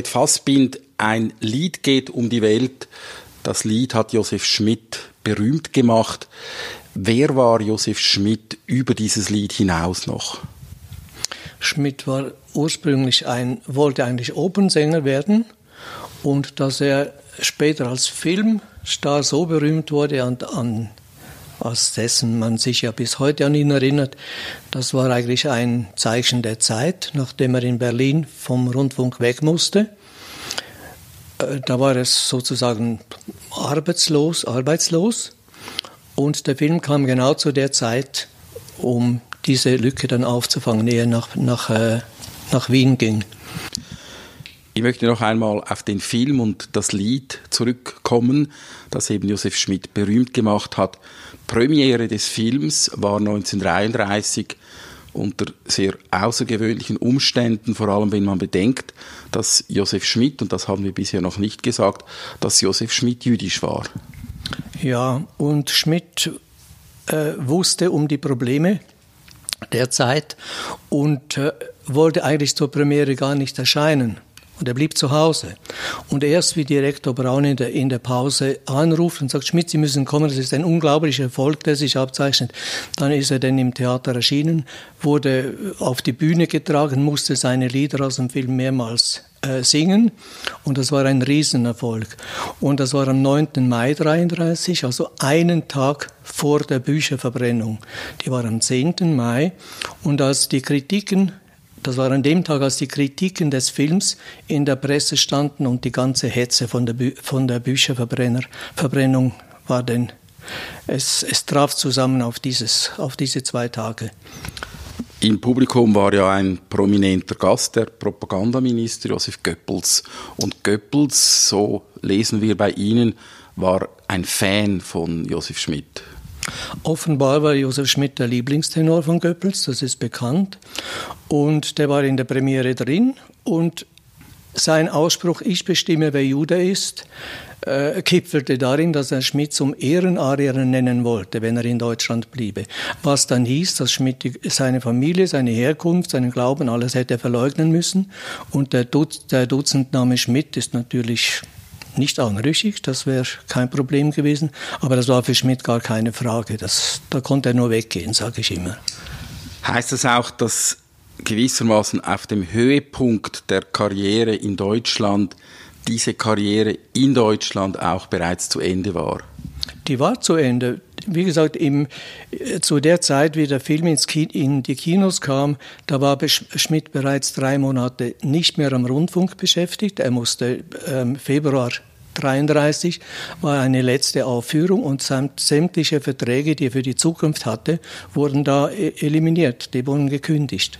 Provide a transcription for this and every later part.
Alfred Fassbind, ein Lied geht um die Welt. Das Lied hat Josef Schmidt berühmt gemacht. Wer war Josef Schmidt über dieses Lied hinaus noch? Schmidt war ursprünglich ein, wollte eigentlich Opernsänger werden und dass er später als Filmstar so berühmt wurde an, an aus dessen man sich ja bis heute an ihn erinnert, das war eigentlich ein Zeichen der Zeit, nachdem er in Berlin vom Rundfunk weg musste. Äh, da war er sozusagen arbeitslos, arbeitslos und der Film kam genau zu der Zeit, um diese Lücke dann aufzufangen, ehe er nach, nach, äh, nach Wien ging. Ich möchte noch einmal auf den Film und das Lied zurückkommen, das eben Josef Schmidt berühmt gemacht hat. Premiere des Films war 1933 unter sehr außergewöhnlichen Umständen, vor allem wenn man bedenkt, dass Josef Schmidt, und das haben wir bisher noch nicht gesagt, dass Josef Schmidt jüdisch war. Ja, und Schmidt äh, wusste um die Probleme der Zeit und äh, wollte eigentlich zur Premiere gar nicht erscheinen. Und er blieb zu Hause. Und erst wie Direktor Braun in der, in der Pause anruft und sagt, Schmidt, Sie müssen kommen, das ist ein unglaublicher Erfolg, der sich abzeichnet. Dann ist er dann im Theater erschienen, wurde auf die Bühne getragen, musste seine Lieder aus dem Film mehrmals äh, singen. Und das war ein Riesenerfolg. Und das war am 9. Mai 33, also einen Tag vor der Bücherverbrennung. Die war am 10. Mai. Und als die Kritiken das war an dem Tag, als die Kritiken des Films in der Presse standen und die ganze Hetze von der, Bü von der Bücherverbrennung war denn, es, es traf zusammen auf, dieses, auf diese zwei Tage. Im Publikum war ja ein prominenter Gast, der Propagandaminister Josef Goebbels. Und Goebbels, so lesen wir bei Ihnen, war ein Fan von Josef Schmidt. Offenbar war Josef Schmidt der Lieblingstenor von Goebbels, das ist bekannt. Und der war in der Premiere drin und sein Ausspruch, ich bestimme, wer Jude ist, äh, kipfelte darin, dass er Schmidt zum Ehrenarier nennen wollte, wenn er in Deutschland bliebe. Was dann hieß, dass Schmidt seine Familie, seine Herkunft, seinen Glauben, alles hätte verleugnen müssen. Und der, Dutz, der Dutzendname Schmidt ist natürlich nicht anrüchig, das wäre kein Problem gewesen, aber das war für Schmidt gar keine Frage. Das, da konnte er nur weggehen, sage ich immer. Heißt das auch, dass gewissermaßen auf dem Höhepunkt der Karriere in Deutschland diese Karriere in Deutschland auch bereits zu Ende war? Die war zu Ende. Wie gesagt, im, äh, zu der Zeit, wie der Film in die Kinos kam, da war Schmidt bereits drei Monate nicht mehr am Rundfunk beschäftigt. Er musste ähm, Februar 33 war eine letzte Aufführung und sämtliche Verträge, die er für die Zukunft hatte, wurden da e-, eliminiert, die wurden gekündigt.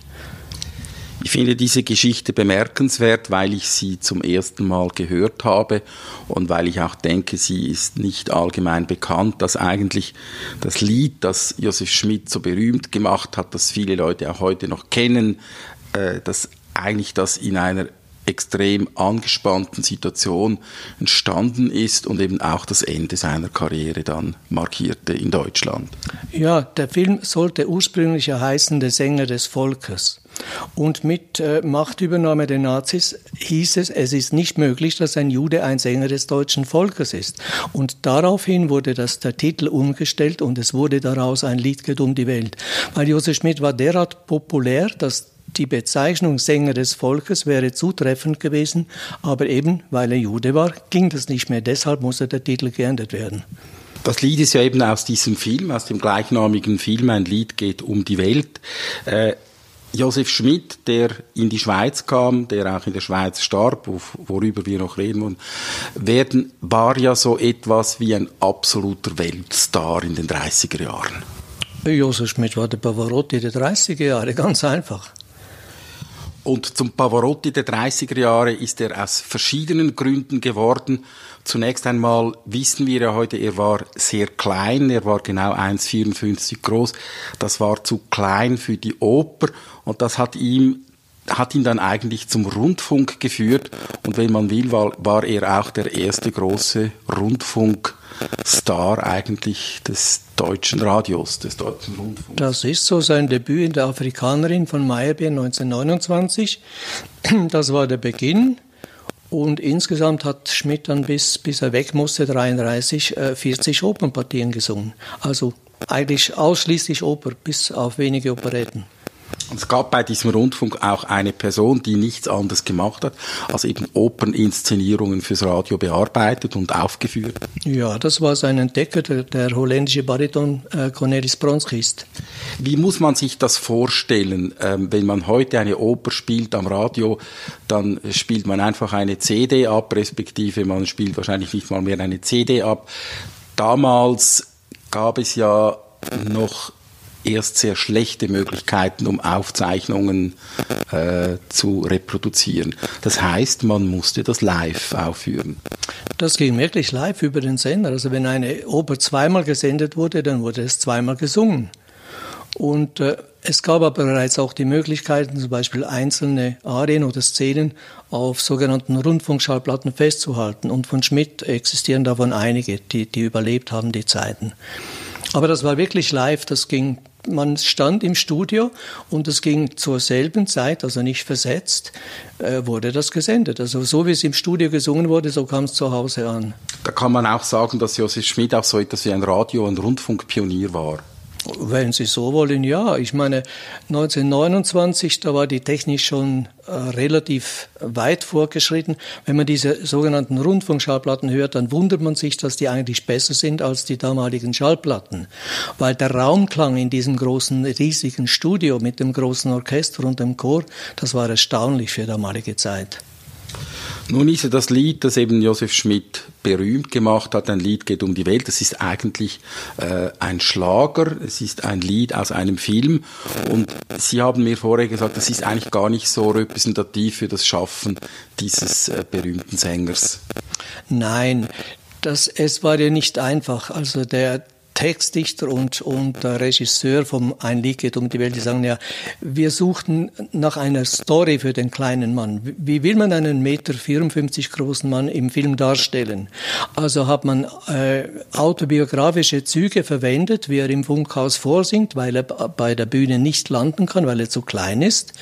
Ich finde diese Geschichte bemerkenswert, weil ich sie zum ersten Mal gehört habe und weil ich auch denke, sie ist nicht allgemein bekannt, dass eigentlich das Lied, das Josef Schmidt so berühmt gemacht hat, das viele Leute auch heute noch kennen, äh, dass eigentlich das in einer extrem angespannten Situation entstanden ist und eben auch das Ende seiner Karriere dann markierte in Deutschland. Ja, der Film sollte ursprünglich ja heißen Der Sänger des Volkes. Und mit äh, Machtübernahme der Nazis hieß es, es ist nicht möglich, dass ein Jude ein Sänger des deutschen Volkes ist. Und daraufhin wurde das, der Titel umgestellt und es wurde daraus ein Lied geht um die Welt. Weil Josef Schmidt war derart populär, dass die Bezeichnung Sänger des Volkes wäre zutreffend gewesen, aber eben weil er Jude war, ging das nicht mehr. Deshalb musste der Titel geändert werden. Das Lied ist ja eben aus diesem Film, aus dem gleichnamigen Film, ein Lied geht um die Welt. Äh, Josef Schmidt, der in die Schweiz kam, der auch in der Schweiz starb, worüber wir noch reden werden, war ja so etwas wie ein absoluter Weltstar in den 30er Jahren. Josef Schmidt war der Pavarotti der 30er Jahre, ganz einfach. Und zum Pavarotti der 30er Jahre ist er aus verschiedenen Gründen geworden. Zunächst einmal wissen wir ja heute, er war sehr klein, er war genau 1,54 groß. Das war zu klein für die Oper und das hat ihm hat ihn dann eigentlich zum Rundfunk geführt und wenn man will, war, war er auch der erste große Rundfunkstar eigentlich des deutschen Radios, des deutschen Rundfunks. Das ist so sein Debüt in der Afrikanerin von Meyerbeer 1929. Das war der Beginn. Und insgesamt hat Schmidt dann bis, bis er weg musste, 33, 40 Opernpartien gesungen. Also eigentlich ausschließlich Oper, bis auf wenige Operetten. Es gab bei diesem Rundfunk auch eine Person, die nichts anderes gemacht hat, als eben Operninszenierungen fürs Radio bearbeitet und aufgeführt. Ja, das war sein Entdecker, der, der holländische Bariton äh, Cornelis Bronskist. Wie muss man sich das vorstellen, ähm, wenn man heute eine Oper spielt am Radio, dann spielt man einfach eine CD ab, respektive man spielt wahrscheinlich nicht mal mehr eine CD ab. Damals gab es ja noch erst sehr schlechte Möglichkeiten, um Aufzeichnungen äh, zu reproduzieren. Das heißt, man musste das live aufführen. Das ging wirklich live über den Sender. Also wenn eine Oper zweimal gesendet wurde, dann wurde es zweimal gesungen. Und äh, es gab aber bereits auch die Möglichkeiten, zum Beispiel einzelne Arien oder Szenen auf sogenannten Rundfunkschallplatten festzuhalten. Und von Schmidt existieren davon einige, die, die überlebt haben, die Zeiten. Aber das war wirklich live, das ging man stand im Studio und es ging zur selben Zeit, also nicht versetzt, äh, wurde das gesendet. Also so wie es im Studio gesungen wurde, so kam es zu Hause an. Da kann man auch sagen, dass Josef Schmidt auch so etwas wie ein Radio- und Rundfunkpionier war. Wenn Sie so wollen, ja. Ich meine, 1929, da war die Technik schon äh, relativ weit vorgeschritten. Wenn man diese sogenannten Rundfunkschallplatten hört, dann wundert man sich, dass die eigentlich besser sind als die damaligen Schallplatten. Weil der Raumklang in diesem großen, riesigen Studio mit dem großen Orchester und dem Chor, das war erstaunlich für damalige Zeit. Nun ist ja das Lied, das eben Josef Schmidt berühmt gemacht hat, ein Lied geht um die Welt. Das ist eigentlich äh, ein Schlager, es ist ein Lied aus einem Film. Und Sie haben mir vorher gesagt, das ist eigentlich gar nicht so repräsentativ für das Schaffen dieses äh, berühmten Sängers. Nein, das, es war ja nicht einfach. Also der, Textdichter und, und Regisseur vom Ein Lied geht um die Welt, die sagen ja, wir suchten nach einer Story für den kleinen Mann. Wie will man einen Meter 54 großen Mann im Film darstellen? Also hat man äh, autobiografische Züge verwendet, wie er im Funkhaus vorsingt, weil er bei der Bühne nicht landen kann, weil er zu klein ist.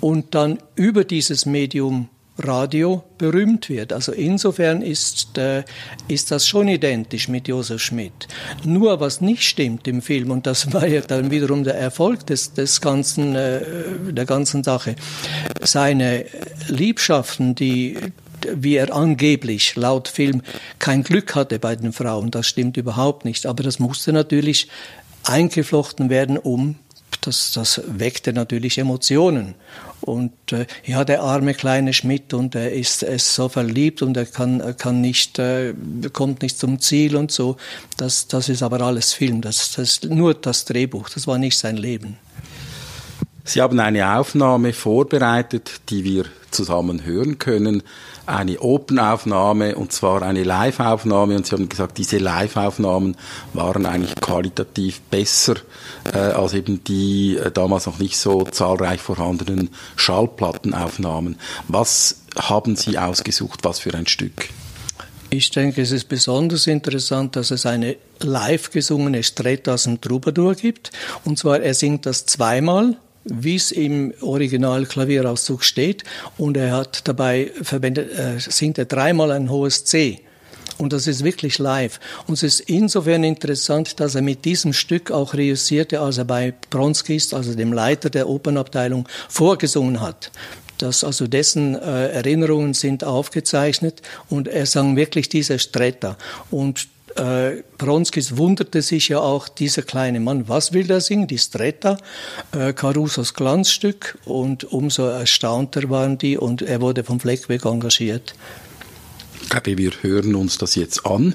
Und dann über dieses Medium Radio berühmt wird. Also insofern ist, äh, ist das schon identisch mit Josef Schmidt. Nur was nicht stimmt im Film, und das war ja dann wiederum der Erfolg des, des ganzen, äh, der ganzen Sache, seine Liebschaften, die wie er angeblich laut Film kein Glück hatte bei den Frauen, das stimmt überhaupt nicht. Aber das musste natürlich eingeflochten werden, um das, das weckte natürlich Emotionen. Und äh, ja, der arme kleine Schmidt und er ist, ist so verliebt und er kann, kann nicht, äh, kommt nicht zum Ziel und so. Das, das ist aber alles Film. Das, das ist nur das Drehbuch. Das war nicht sein Leben. Sie haben eine Aufnahme vorbereitet, die wir zusammen hören können. Eine Open-Aufnahme und zwar eine Live-Aufnahme. Und Sie haben gesagt, diese Live-Aufnahmen waren eigentlich qualitativ besser äh, als eben die äh, damals noch nicht so zahlreich vorhandenen Schallplattenaufnahmen. Was haben Sie ausgesucht? Was für ein Stück? Ich denke, es ist besonders interessant, dass es eine live gesungene Stretas und Troubadour gibt. Und zwar, er singt das zweimal wie es im Original Klavierauszug steht. Und er hat dabei verwendet, äh, singt er dreimal ein hohes C. Und das ist wirklich live. Und es ist insofern interessant, dass er mit diesem Stück auch reüssierte, als er bei Bronski ist, also dem Leiter der Opernabteilung, vorgesungen hat. Das, also dessen äh, Erinnerungen sind aufgezeichnet und er sang wirklich diese Stretta. Und äh, Bronskis wunderte sich ja auch, dieser kleine Mann, was will der singen? Die Stretta, äh, Carusos Glanzstück. Und umso erstaunter waren die und er wurde vom Fleck weg engagiert. Ich glaube, wir hören uns das jetzt an.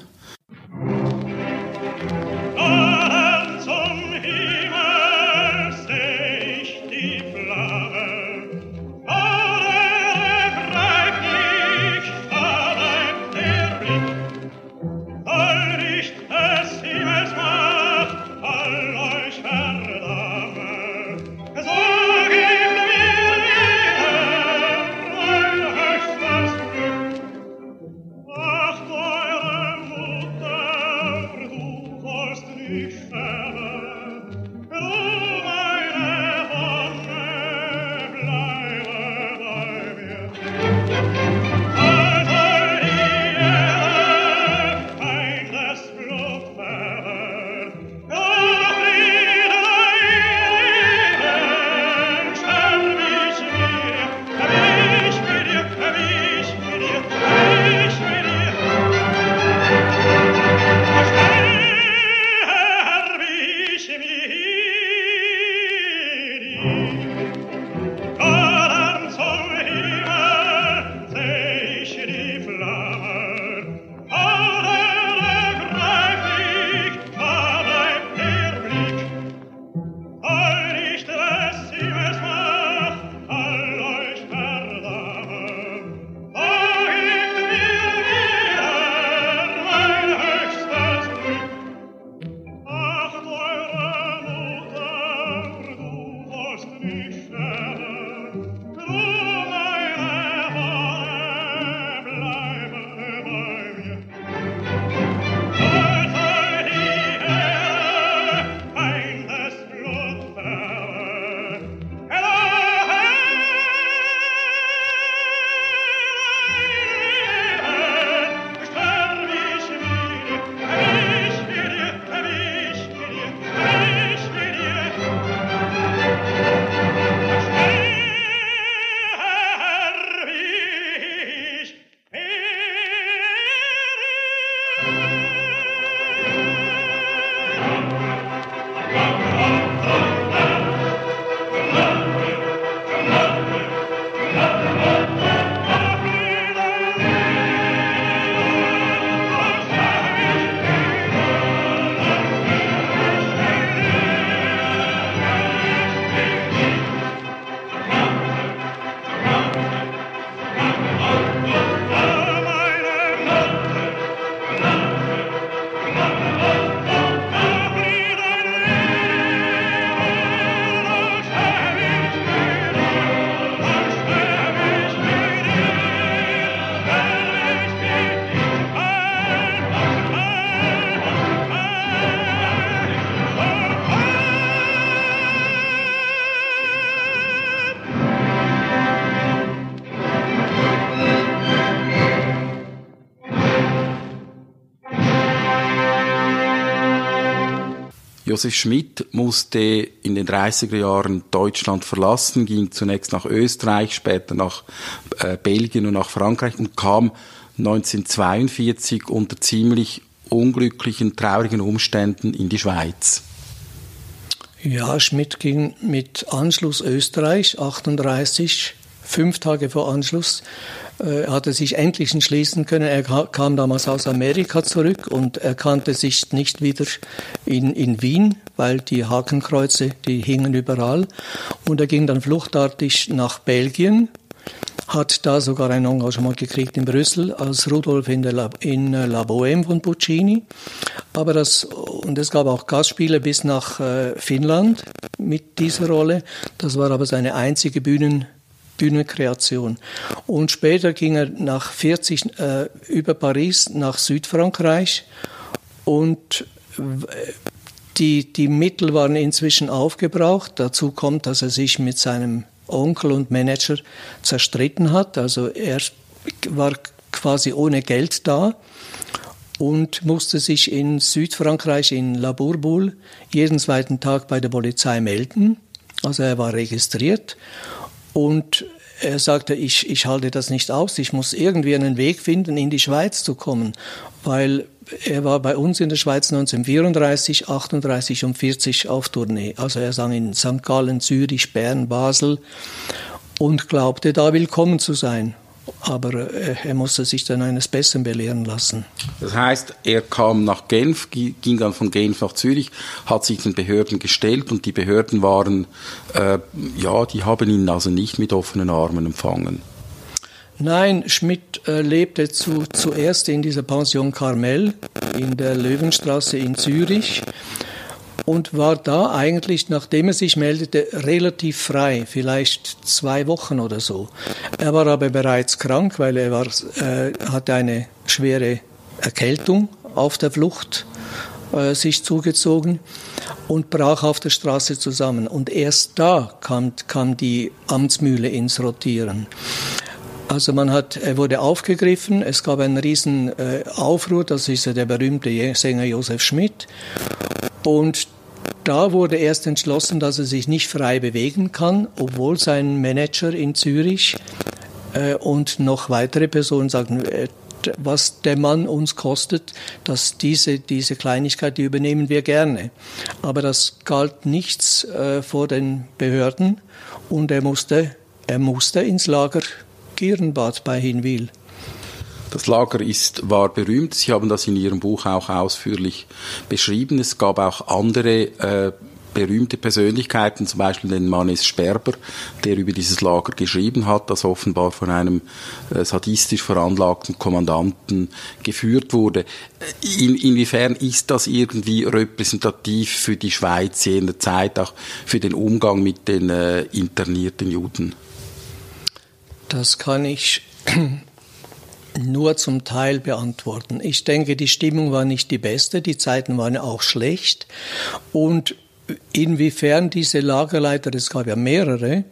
Josef Schmidt musste in den 30er Jahren Deutschland verlassen, ging zunächst nach Österreich, später nach äh, Belgien und nach Frankreich und kam 1942 unter ziemlich unglücklichen, traurigen Umständen in die Schweiz. Ja, Schmidt ging mit Anschluss Österreich 38 fünf Tage vor Anschluss äh, hatte sich endlich entschließen können. Er kam damals aus Amerika zurück und erkannte sich nicht wieder in, in Wien, weil die Hakenkreuze, die hingen überall. Und er ging dann fluchtartig nach Belgien, hat da sogar ein Engagement gekriegt in Brüssel als Rudolf in, der La, in äh, La Bohème von Puccini. Aber das, und es gab auch Gastspiele bis nach äh, Finnland mit dieser Rolle. Das war aber seine einzige Bühnen, Bühnenkreation. Und später ging er nach 40 äh, über Paris nach Südfrankreich und die, die Mittel waren inzwischen aufgebraucht. Dazu kommt, dass er sich mit seinem Onkel und Manager zerstritten hat. Also er war quasi ohne Geld da und musste sich in Südfrankreich, in La Bourboule, jeden zweiten Tag bei der Polizei melden. Also er war registriert und er sagte, ich, ich halte das nicht aus, ich muss irgendwie einen Weg finden, in die Schweiz zu kommen, weil er war bei uns in der Schweiz 1934, 38 und 40 auf Tournee. Also er sang in St. Gallen, Zürich, Bern, Basel und glaubte da willkommen zu sein. Aber äh, er musste sich dann eines Besseren belehren lassen. Das heißt, er kam nach Genf, ging dann von Genf nach Zürich, hat sich den Behörden gestellt und die Behörden waren, äh, ja, die haben ihn also nicht mit offenen Armen empfangen. Nein, Schmidt äh, lebte zu, zuerst in dieser Pension Carmel in der Löwenstraße in Zürich und war da eigentlich, nachdem er sich meldete, relativ frei, vielleicht zwei Wochen oder so. Er war aber bereits krank, weil er war, äh, hatte eine schwere Erkältung auf der Flucht äh, sich zugezogen und brach auf der Straße zusammen. Und erst da kam, kam die Amtsmühle ins Rotieren. Also man hat, er wurde aufgegriffen, es gab einen riesen äh, Aufruhr, das ist ja der berühmte Sänger Josef Schmidt. Und da wurde erst entschlossen, dass er sich nicht frei bewegen kann, obwohl sein Manager in Zürich äh, und noch weitere Personen sagten, äh, was der Mann uns kostet, dass diese, diese Kleinigkeit, die übernehmen wir gerne. Aber das galt nichts äh, vor den Behörden und er musste, er musste ins Lager Gierenbad bei Hinwil. Das Lager ist, war berühmt. Sie haben das in Ihrem Buch auch ausführlich beschrieben. Es gab auch andere äh, berühmte Persönlichkeiten, zum Beispiel den Mannes Sperber, der über dieses Lager geschrieben hat, das offenbar von einem äh, sadistisch veranlagten Kommandanten geführt wurde. In, inwiefern ist das irgendwie repräsentativ für die Schweiz in der Zeit, auch für den Umgang mit den äh, internierten Juden? Das kann ich nur zum Teil beantworten. Ich denke, die Stimmung war nicht die beste, die Zeiten waren auch schlecht. Und inwiefern diese Lagerleiter, es gab ja mehrere,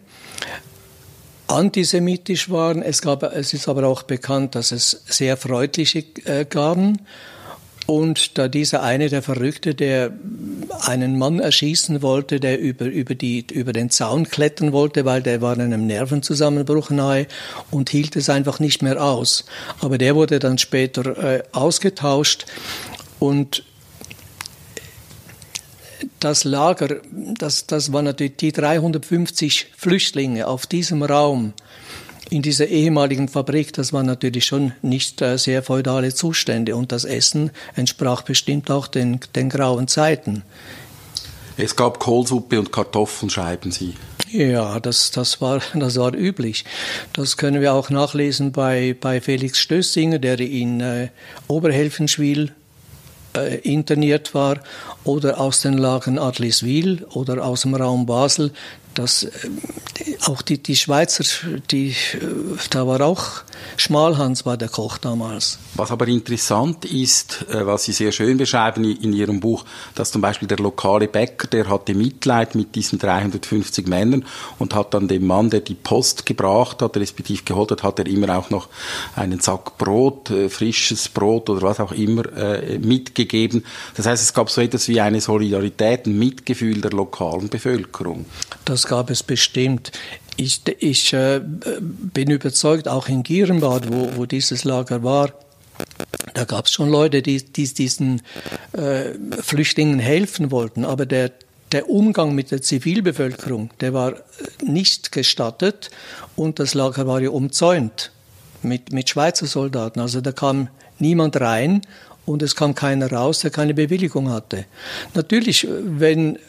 antisemitisch waren. Es, gab, es ist aber auch bekannt, dass es sehr freundliche äh, gaben. Und da dieser eine, der Verrückte, der einen Mann erschießen wollte, der über, über, die, über den Zaun klettern wollte, weil der war einem Nervenzusammenbruch nahe und hielt es einfach nicht mehr aus. Aber der wurde dann später äh, ausgetauscht und das Lager, das, das waren natürlich die 350 Flüchtlinge auf diesem Raum in dieser ehemaligen Fabrik, das waren natürlich schon nicht äh, sehr feudale Zustände und das Essen entsprach bestimmt auch den, den grauen Zeiten. Es gab Kohlsuppe und Kartoffeln, schreiben Sie. Ja, das, das, war, das war üblich. Das können wir auch nachlesen bei, bei Felix Stössinger, der in äh, Oberhelfenschwil äh, interniert war, oder aus den Lagen Adliswil oder aus dem Raum Basel dass äh, auch die, die Schweizer, die, äh, da war auch Schmalhans war der Koch damals. Was aber interessant ist, äh, was Sie sehr schön beschreiben in Ihrem Buch, dass zum Beispiel der lokale Bäcker, der hatte Mitleid mit diesen 350 Männern und hat dann dem Mann, der die Post gebracht hat, respektive geholt hat, hat er immer auch noch einen Sack Brot, frisches Brot oder was auch immer mitgegeben. Das heißt, es gab so etwas wie eine Solidarität, ein Mitgefühl der lokalen Bevölkerung. Das gab es bestimmt. Ich, ich äh, bin überzeugt, auch in Gierenbad, wo, wo dieses Lager war, da gab es schon Leute, die, die diesen äh, Flüchtlingen helfen wollten, aber der, der Umgang mit der Zivilbevölkerung, der war nicht gestattet und das Lager war ja umzäunt mit, mit Schweizer Soldaten. Also da kam niemand rein und es kam keiner raus, der keine Bewilligung hatte. Natürlich, wenn äh,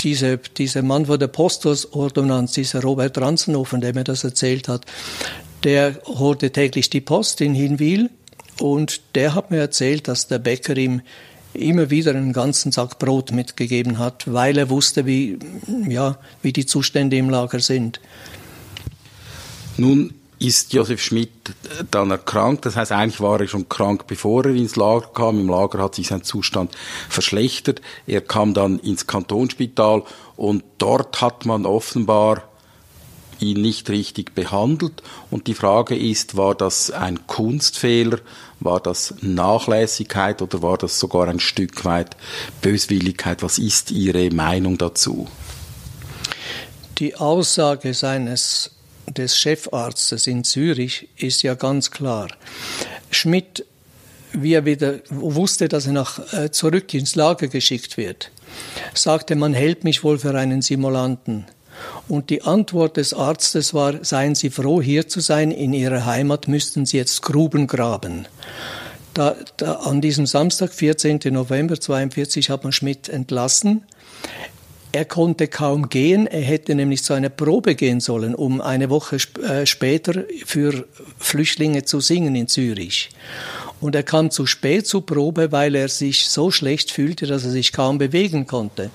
diese, dieser Mann von der Postordonnanz, dieser Robert Ranzenhofen, der mir das erzählt hat, der holte täglich die Post in Hinwil und der hat mir erzählt, dass der Bäcker ihm immer wieder einen ganzen Sack Brot mitgegeben hat, weil er wusste, wie, ja, wie die Zustände im Lager sind. Nun ist Josef Schmidt dann erkrankt. Das heißt, eigentlich war er schon krank, bevor er ins Lager kam. Im Lager hat sich sein Zustand verschlechtert. Er kam dann ins Kantonsspital und dort hat man offenbar ihn nicht richtig behandelt. Und die Frage ist, war das ein Kunstfehler, war das Nachlässigkeit oder war das sogar ein Stück weit Böswilligkeit? Was ist Ihre Meinung dazu? Die Aussage seines des Chefarztes in Zürich ist ja ganz klar. Schmidt wie er wieder wusste, dass er nach, äh, zurück ins Lager geschickt wird, sagte, man hält mich wohl für einen Simulanten. Und die Antwort des Arztes war, seien Sie froh, hier zu sein, in Ihrer Heimat müssten Sie jetzt Gruben graben. Da, da, an diesem Samstag, 14. November 1942, hat man Schmidt entlassen. Er konnte kaum gehen, er hätte nämlich zu einer Probe gehen sollen, um eine Woche äh, später für Flüchtlinge zu singen in Zürich. Und er kam zu spät zur Probe, weil er sich so schlecht fühlte, dass er sich kaum bewegen konnte.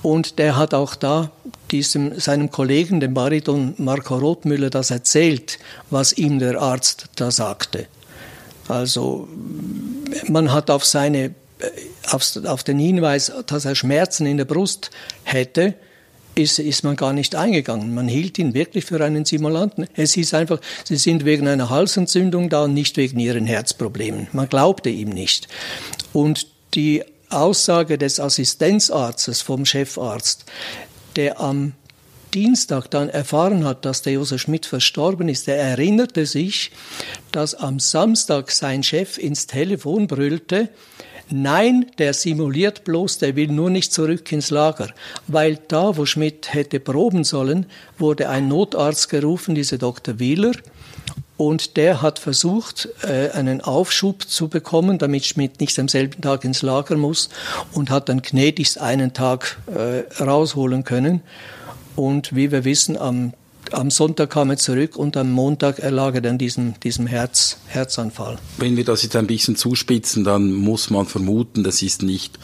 Und der hat auch da diesem, seinem Kollegen, dem Bariton Marco Rothmüller, das erzählt, was ihm der Arzt da sagte. Also man hat auf, seine, äh, auf, den Hinweis, dass er Schmerzen in der Brust hätte, ist, ist man gar nicht eingegangen. Man hielt ihn wirklich für einen Simulanten. Es hieß einfach, sie sind wegen einer Halsentzündung da und nicht wegen ihren Herzproblemen. Man glaubte ihm nicht. Und die Aussage des Assistenzarztes vom Chefarzt, der am Dienstag dann erfahren hat, dass der Josef Schmidt verstorben ist, er erinnerte sich, dass am Samstag sein Chef ins Telefon brüllte, Nein, der simuliert bloß, der will nur nicht zurück ins Lager. Weil da, wo Schmidt hätte proben sollen, wurde ein Notarzt gerufen, dieser Dr. Wieler, und der hat versucht, äh, einen Aufschub zu bekommen, damit Schmidt nicht am selben Tag ins Lager muss und hat dann gnädigst einen Tag äh, rausholen können. Und wie wir wissen, am am Sonntag kam er zurück und am Montag erlag er dann diesem, diesem Herz, Herzanfall. Wenn wir das jetzt ein bisschen zuspitzen, dann muss man vermuten, das ist nicht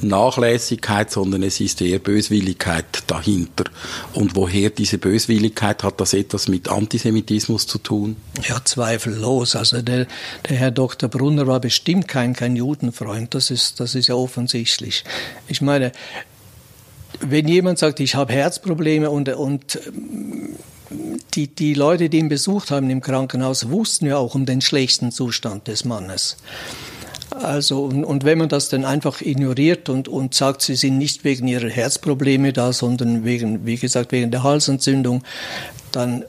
Nachlässigkeit, sondern es ist eher Böswilligkeit dahinter. Und woher diese Böswilligkeit, hat das etwas mit Antisemitismus zu tun? Ja, zweifellos. Also der, der Herr Dr. Brunner war bestimmt kein, kein Judenfreund, das ist, das ist ja offensichtlich. Ich meine, wenn jemand sagt, ich habe Herzprobleme und, und die, die Leute, die ihn besucht haben im Krankenhaus, wussten ja auch um den schlechten Zustand des Mannes. Also, und, und wenn man das dann einfach ignoriert und, und sagt, sie sind nicht wegen ihrer Herzprobleme da, sondern wegen, wie gesagt, wegen der Halsentzündung, dann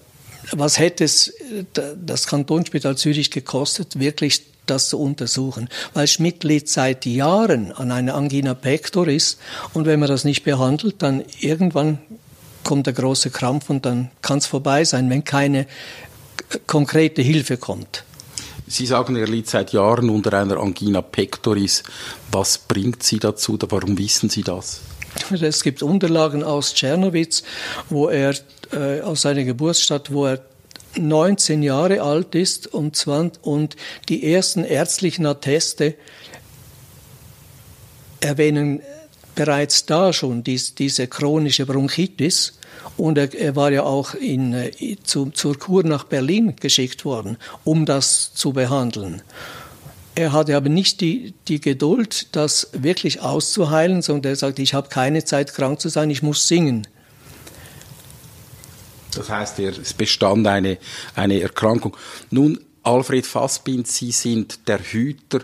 was hätte es das Kantonsspital Zürich gekostet, wirklich das zu untersuchen? Weil Schmidt litt seit Jahren an einer Angina pectoris und wenn man das nicht behandelt, dann irgendwann kommt der große Krampf und dann kann es vorbei sein, wenn keine konkrete Hilfe kommt. Sie sagen, er liegt seit Jahren unter einer Angina pectoris. Was bringt Sie dazu? Warum wissen Sie das? Es gibt Unterlagen aus Tschernowitz, wo er äh, aus seiner Geburtsstadt, wo er 19 Jahre alt ist und, 20, und die ersten ärztlichen Atteste erwähnen bereits da schon dies, diese chronische Bronchitis. Und er, er war ja auch in, äh, zu, zur Kur nach Berlin geschickt worden, um das zu behandeln. Er hatte aber nicht die, die Geduld, das wirklich auszuheilen, sondern er sagte, ich habe keine Zeit, krank zu sein, ich muss singen. Das heißt, es bestand eine, eine Erkrankung. Nun, Alfred Fassbind, Sie sind der Hüter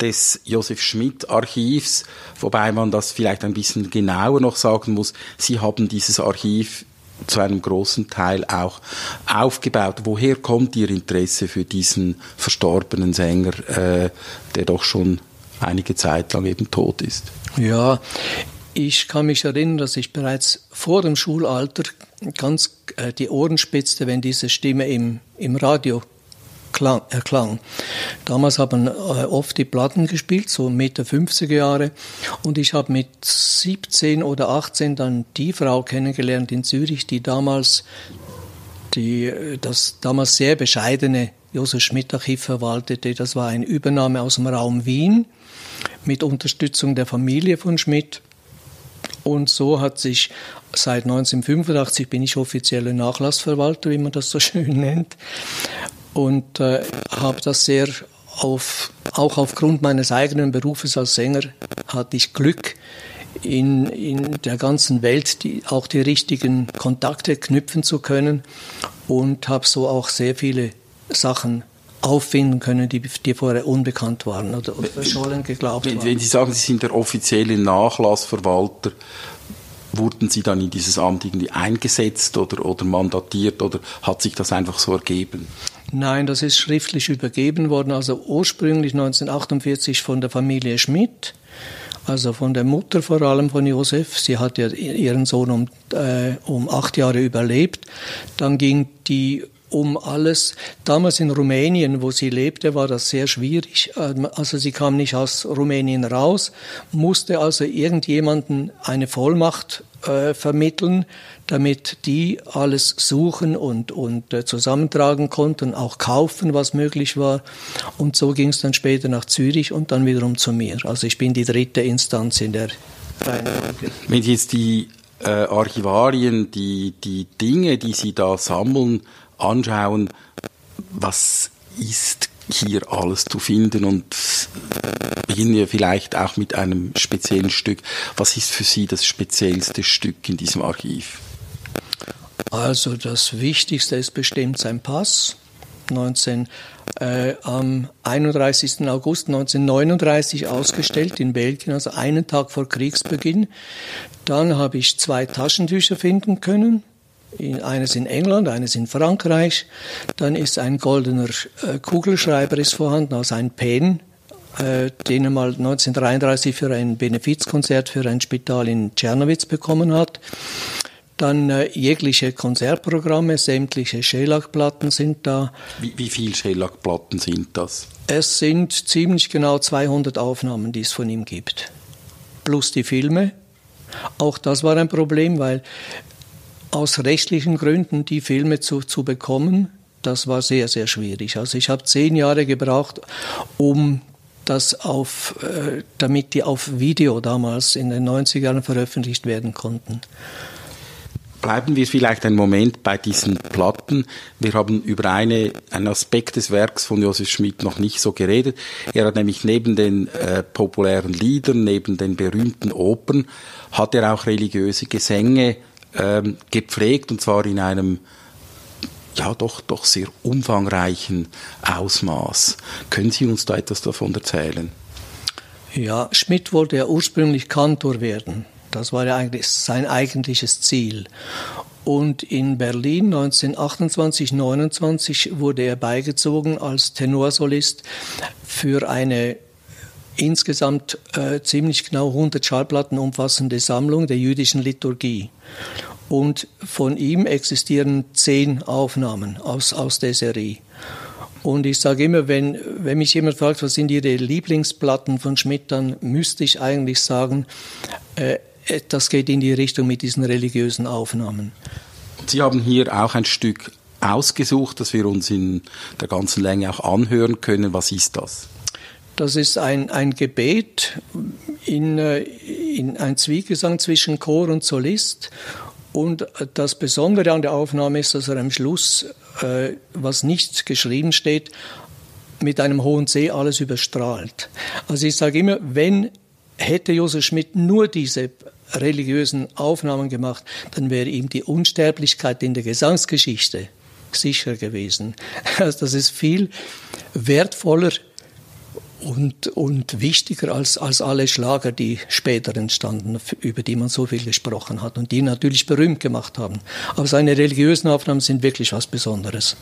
des Josef Schmidt Archivs, wobei man das vielleicht ein bisschen genauer noch sagen muss. Sie haben dieses Archiv zu einem großen Teil auch aufgebaut. Woher kommt Ihr Interesse für diesen verstorbenen Sänger, äh, der doch schon einige Zeit lang eben tot ist? Ja, ich kann mich erinnern, dass ich bereits vor dem Schulalter ganz äh, die Ohren spitzte, wenn diese Stimme im, im Radio klang, erklang. Damals haben äh, oft die Platten gespielt, so Mitte 50er Jahre. Und ich habe mit 17 oder 18 dann die Frau kennengelernt in Zürich, die damals die, äh, das damals sehr bescheidene Josef Schmidt Archiv verwaltete. Das war eine Übernahme aus dem Raum Wien mit Unterstützung der Familie von Schmidt. Und so hat sich seit 1985 bin ich offizieller Nachlassverwalter, wie man das so schön nennt, und äh, habe das sehr auf, auch aufgrund meines eigenen Berufes als Sänger hatte ich Glück, in, in der ganzen Welt die, auch die richtigen Kontakte knüpfen zu können und habe so auch sehr viele Sachen auffinden können, die, die vorher unbekannt waren oder, oder verschollen geglaubt wenn, waren. Wenn Sie sagen, Sie sind der offizielle Nachlassverwalter, wurden Sie dann in dieses Amt irgendwie eingesetzt oder, oder mandatiert oder hat sich das einfach so ergeben? Nein, das ist schriftlich übergeben worden, also ursprünglich 1948 von der Familie Schmidt, also von der Mutter vor allem von Josef. Sie hat ja ihren Sohn um, äh, um acht Jahre überlebt. Dann ging die um alles. Damals in Rumänien, wo sie lebte, war das sehr schwierig. Ähm, also sie kam nicht aus Rumänien raus, musste also irgendjemanden eine Vollmacht äh, vermitteln, damit die alles suchen und, und äh, zusammentragen konnten, auch kaufen, was möglich war. Und so ging es dann später nach Zürich und dann wiederum zu mir. Also ich bin die dritte Instanz in der Reihenfolge. Wenn Sie jetzt die äh, Archivarien, die, die Dinge, die Sie da sammeln, anschauen, was ist hier alles zu finden und beginnen wir vielleicht auch mit einem speziellen Stück. Was ist für Sie das speziellste Stück in diesem Archiv? Also das Wichtigste ist bestimmt sein Pass. 19, äh, am 31. August 1939 ausgestellt in Belgien, also einen Tag vor Kriegsbeginn. Dann habe ich zwei Taschentücher finden können, eines in England, eines in Frankreich. Dann ist ein goldener äh, Kugelschreiber ist vorhanden aus einem Pen, äh, den er mal 1933 für ein Benefizkonzert für ein Spital in Tschernowitz bekommen hat. Dann äh, jegliche Konzertprogramme, sämtliche Schellackplatten sind da. Wie, wie viele Schellackplatten sind das? Es sind ziemlich genau 200 Aufnahmen, die es von ihm gibt. Plus die Filme. Auch das war ein Problem, weil aus rechtlichen Gründen die Filme zu, zu bekommen, das war sehr, sehr schwierig. Also ich habe zehn Jahre gebraucht, um das auf, äh, damit die auf Video damals in den 90er Jahren veröffentlicht werden konnten. Bleiben wir vielleicht einen Moment bei diesen Platten. Wir haben über eine, einen Aspekt des Werks von Josef Schmidt noch nicht so geredet. Er hat nämlich neben den äh, populären Liedern, neben den berühmten Opern, hat er auch religiöse Gesänge ähm, gepflegt und zwar in einem ja doch doch sehr umfangreichen Ausmaß. Können Sie uns da etwas davon erzählen? Ja, Schmidt wollte ja ursprünglich Kantor werden. Das war eigentlich sein eigentliches Ziel. Und in Berlin 1928, 29 wurde er beigezogen als Tenorsolist für eine insgesamt äh, ziemlich genau 100 Schallplatten umfassende Sammlung der jüdischen Liturgie. Und von ihm existieren zehn Aufnahmen aus, aus der Serie. Und ich sage immer, wenn, wenn mich jemand fragt, was sind Ihre Lieblingsplatten von Schmidt, dann müsste ich eigentlich sagen, äh, das geht in die Richtung mit diesen religiösen Aufnahmen. Sie haben hier auch ein Stück ausgesucht, das wir uns in der ganzen Länge auch anhören können. Was ist das? Das ist ein, ein Gebet in, äh, in ein Zwiegesang zwischen Chor und Solist. Und das Besondere an der Aufnahme ist, dass er am Schluss, äh, was nicht geschrieben steht, mit einem hohen C alles überstrahlt. Also ich sage immer, wenn hätte Josef Schmidt nur diese religiösen Aufnahmen gemacht, dann wäre ihm die Unsterblichkeit in der Gesangsgeschichte sicher gewesen. Also das ist viel wertvoller und, und wichtiger als, als alle Schlager, die später entstanden, über die man so viel gesprochen hat und die natürlich berühmt gemacht haben. Aber seine religiösen Aufnahmen sind wirklich was Besonderes.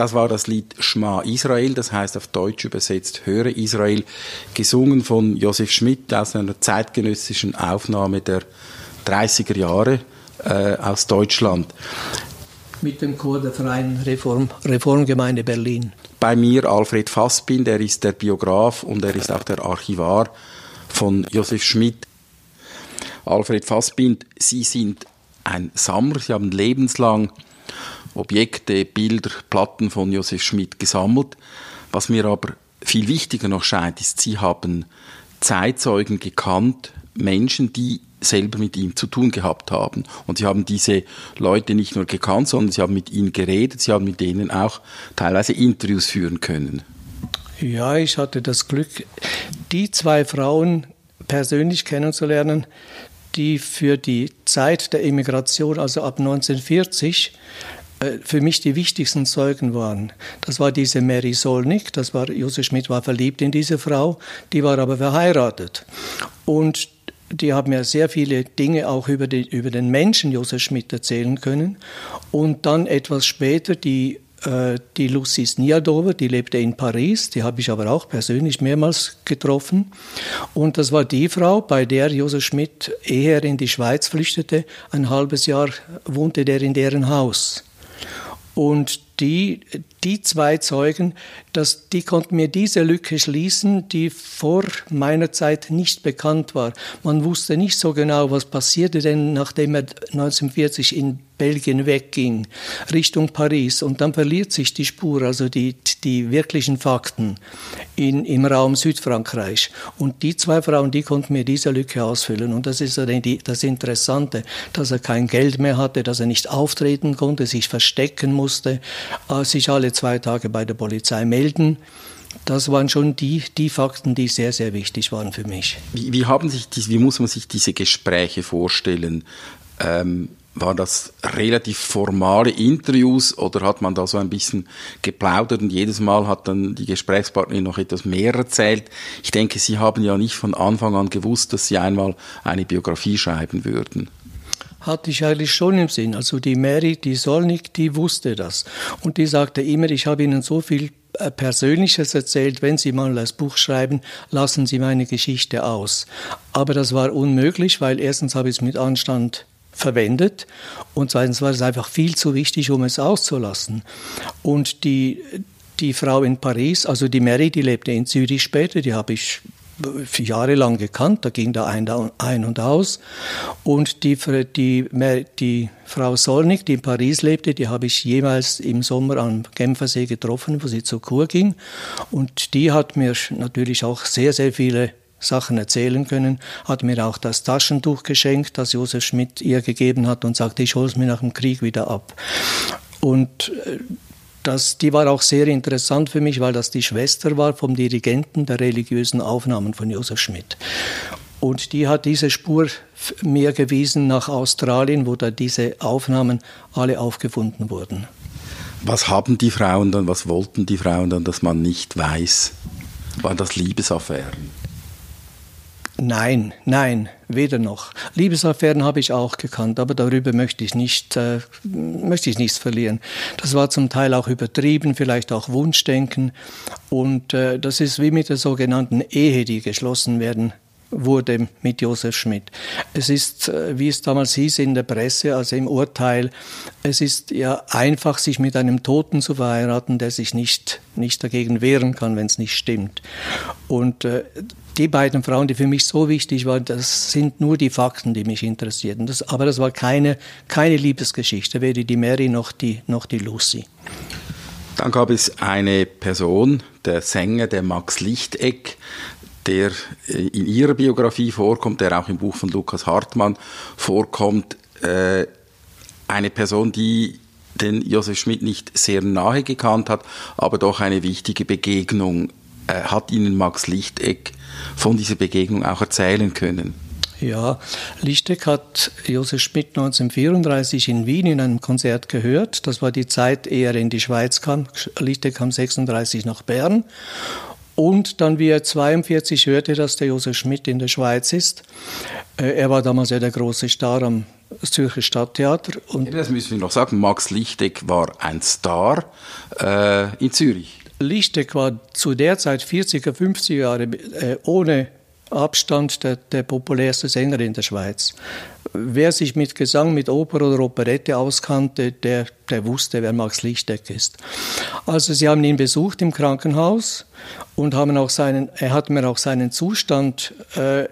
Das war das Lied Schma Israel, das heißt auf Deutsch übersetzt Höre Israel, gesungen von Josef Schmidt aus einer zeitgenössischen Aufnahme der 30er Jahre äh, aus Deutschland. Mit dem Chor der Freien Reform, Reformgemeinde Berlin. Bei mir Alfred Fassbind, er ist der Biograf und er ist auch der Archivar von Josef Schmidt. Alfred Fassbind, Sie sind ein Sammler, Sie haben lebenslang Objekte, Bilder, Platten von Josef Schmidt gesammelt. Was mir aber viel wichtiger noch scheint, ist, Sie haben Zeitzeugen gekannt, Menschen, die selber mit ihm zu tun gehabt haben. Und sie haben diese Leute nicht nur gekannt, sondern sie haben mit ihnen geredet, sie haben mit denen auch teilweise Interviews führen können. Ja, ich hatte das Glück, die zwei Frauen persönlich kennenzulernen, die für die Zeit der Emigration, also ab 1940, äh, für mich die wichtigsten Zeugen waren. Das war diese Mary Solnick, das war, Josef Schmidt war verliebt in diese Frau, die war aber verheiratet. Und die haben mir sehr viele Dinge auch über, die, über den Menschen Josef Schmidt erzählen können. Und dann etwas später die, äh, die Lucy Sniadover, die lebte in Paris, die habe ich aber auch persönlich mehrmals getroffen. Und das war die Frau, bei der Josef Schmidt eher in die Schweiz flüchtete. Ein halbes Jahr wohnte der in deren Haus. Und die, die zwei Zeugen, dass die konnten mir diese Lücke schließen, die vor meiner Zeit nicht bekannt war. Man wusste nicht so genau, was passierte denn, nachdem er 1940 in Belgien wegging, Richtung Paris. Und dann verliert sich die Spur, also die, die wirklichen Fakten in, im Raum Südfrankreich. Und die zwei Frauen, die konnten mir diese Lücke ausfüllen. Und das ist das Interessante, dass er kein Geld mehr hatte, dass er nicht auftreten konnte, sich verstecken musste, äh, sich alle zwei Tage bei der Polizei melden. Das waren schon die, die Fakten, die sehr, sehr wichtig waren für mich. Wie, wie haben sich die, wie muss man sich diese Gespräche vorstellen? Ähm, war das relativ formale Interviews oder hat man da so ein bisschen geplaudert und jedes Mal hat dann die Gesprächspartnerin noch etwas mehr erzählt? Ich denke, Sie haben ja nicht von Anfang an gewusst, dass Sie einmal eine Biografie schreiben würden hatte ich eigentlich schon im Sinn. Also die Mary, die Solnik, die wusste das. Und die sagte immer, ich habe Ihnen so viel äh, Persönliches erzählt, wenn Sie mal das Buch schreiben, lassen Sie meine Geschichte aus. Aber das war unmöglich, weil erstens habe ich es mit Anstand verwendet und zweitens war es einfach viel zu wichtig, um es auszulassen. Und die, die Frau in Paris, also die Mary, die lebte in Zürich später, die habe ich jahrelang gekannt, da ging da ein, und aus. Und die, die, die Frau Solnig, die in Paris lebte, die habe ich jemals im Sommer am Genfersee getroffen, wo sie zur Kur ging. Und die hat mir natürlich auch sehr, sehr viele Sachen erzählen können, hat mir auch das Taschentuch geschenkt, das Josef Schmidt ihr gegeben hat und sagte, ich hole es mir nach dem Krieg wieder ab. Und äh, das, die war auch sehr interessant für mich, weil das die Schwester war vom Dirigenten der religiösen Aufnahmen von Josef Schmidt. Und die hat diese Spur mir gewiesen nach Australien, wo da diese Aufnahmen alle aufgefunden wurden. Was haben die Frauen dann, was wollten die Frauen dann, dass man nicht weiß? Waren das Liebesaffären? Nein, nein, weder noch. Liebesaffären habe ich auch gekannt, aber darüber möchte ich nicht, äh, möchte ich nichts verlieren. Das war zum Teil auch übertrieben, vielleicht auch Wunschdenken. Und äh, das ist wie mit der sogenannten Ehe, die geschlossen werden wurde mit Josef Schmidt. Es ist, äh, wie es damals hieß in der Presse, also im Urteil, es ist ja einfach, sich mit einem Toten zu verheiraten, der sich nicht, nicht dagegen wehren kann, wenn es nicht stimmt. Und äh, die beiden Frauen, die für mich so wichtig waren, das sind nur die Fakten, die mich interessierten. Das, aber das war keine, keine Liebesgeschichte, weder die Mary noch die, noch die Lucy. Dann gab es eine Person, der Sänger, der Max Lichteck, der äh, in ihrer Biografie vorkommt, der auch im Buch von Lukas Hartmann vorkommt. Äh, eine Person, die den Josef Schmidt nicht sehr nahe gekannt hat, aber doch eine wichtige Begegnung äh, hat Ihnen Max Lichteck von dieser Begegnung auch erzählen können. Ja, Lichteck hat Josef Schmidt 1934 in Wien in einem Konzert gehört. Das war die Zeit, ehe er in die Schweiz kam. Lichteck kam 36 nach Bern und dann, wie er 42 hörte, dass der Josef Schmidt in der Schweiz ist. Äh, er war damals ja der große Star am Zürcher Stadttheater. Und das müssen wir noch sagen, Max Lichteck war ein Star äh, in Zürich. Lichteck war zu der Zeit 40er, 50er Jahre äh, ohne Abstand der, der populärste Sänger in der Schweiz. Wer sich mit Gesang, mit Oper oder Operette auskannte, der, der wusste, wer Max Lichteck ist. Also sie haben ihn besucht im Krankenhaus und haben auch seinen, er hat mir auch seinen Zustand äh,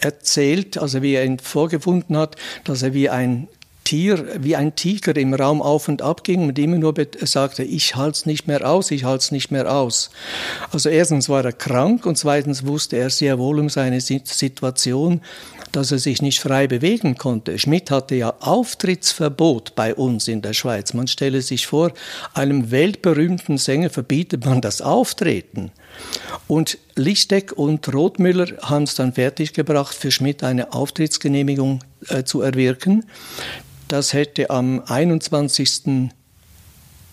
erzählt, also wie er ihn vorgefunden hat, dass er wie ein Tier, wie ein Tiger im Raum auf und ab ging und immer nur sagte, ich halte es nicht mehr aus, ich halte es nicht mehr aus. Also erstens war er krank und zweitens wusste er sehr wohl um seine Situation, dass er sich nicht frei bewegen konnte. Schmidt hatte ja Auftrittsverbot bei uns in der Schweiz. Man stelle sich vor, einem weltberühmten Sänger verbietet man das Auftreten. Und Lichteck und Rothmüller haben es dann fertiggebracht, für Schmidt eine Auftrittsgenehmigung äh, zu erwirken. Das hätte am 21.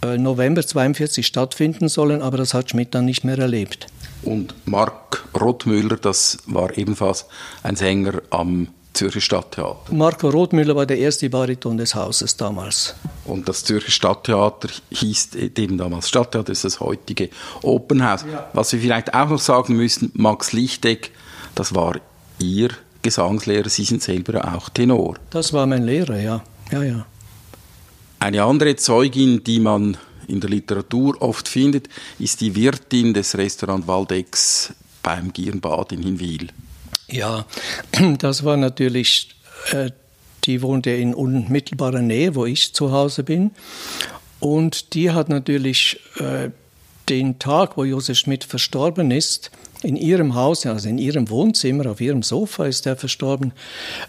Äh, November 1942 stattfinden sollen, aber das hat Schmidt dann nicht mehr erlebt. Und Mark Rothmüller, das war ebenfalls ein Sänger am Zürcher Stadttheater. Marco Rothmüller war der erste Bariton des Hauses damals. Und das Zürcher Stadttheater hieß eben damals Stadttheater, das ist das heutige Opernhaus. Ja. Was wir vielleicht auch noch sagen müssen, Max Lichteck, das war Ihr Gesangslehrer, Sie sind selber auch Tenor. Das war mein Lehrer, ja ja, ja. Eine andere Zeugin, die man in der Literatur oft findet, ist die Wirtin des Restaurant Waldex beim Gierenbad in Hinwil. Ja, das war natürlich, äh, die wohnte in unmittelbarer Nähe, wo ich zu Hause bin. Und die hat natürlich äh, den Tag, wo Josef Schmidt verstorben ist, in ihrem Haus, also in ihrem Wohnzimmer, auf ihrem Sofa ist er verstorben,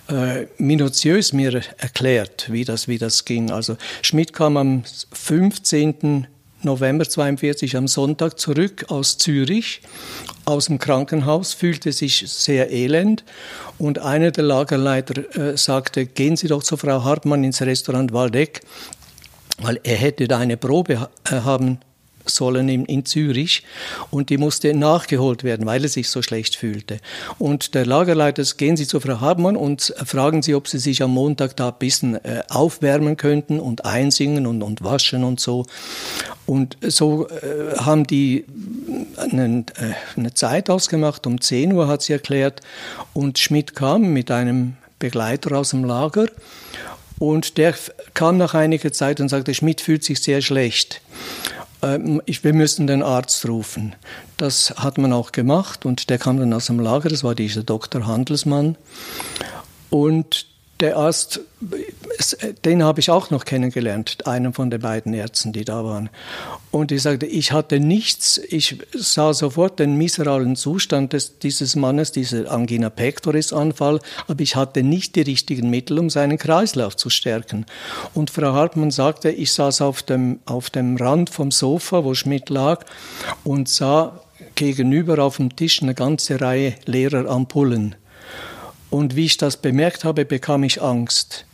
äh, minutiös mir erklärt, wie das, wie das ging. Also Schmidt kam am 15. November 42 am Sonntag zurück aus Zürich, aus dem Krankenhaus, fühlte sich sehr elend. Und einer der Lagerleiter äh, sagte, gehen Sie doch zu Frau Hartmann ins Restaurant Waldeck, weil er hätte da eine Probe äh, haben sollen in, in Zürich und die musste nachgeholt werden, weil er sich so schlecht fühlte. Und der Lagerleiter, gehen Sie zu Frau Hartmann und fragen Sie, ob Sie sich am Montag da ein bisschen äh, aufwärmen könnten und einsingen und, und waschen und so. Und so äh, haben die eine, äh, eine Zeit ausgemacht, um 10 Uhr hat sie erklärt und Schmidt kam mit einem Begleiter aus dem Lager und der kam nach einiger Zeit und sagte, Schmidt fühlt sich sehr schlecht. Ähm, wir müssen den Arzt rufen. Das hat man auch gemacht und der kam dann aus dem Lager, das war dieser Dr. Handelsmann. Und der Arzt, den habe ich auch noch kennengelernt, einen von den beiden Ärzten, die da waren. Und ich sagte, ich hatte nichts, ich sah sofort den miserablen Zustand des, dieses Mannes, dieser Angina pectoris Anfall, aber ich hatte nicht die richtigen Mittel, um seinen Kreislauf zu stärken. Und Frau Hartmann sagte, ich saß auf dem, auf dem Rand vom Sofa, wo Schmidt lag, und sah gegenüber auf dem Tisch eine ganze Reihe leerer Ampullen. Und wie ich das bemerkt habe, bekam ich Angst.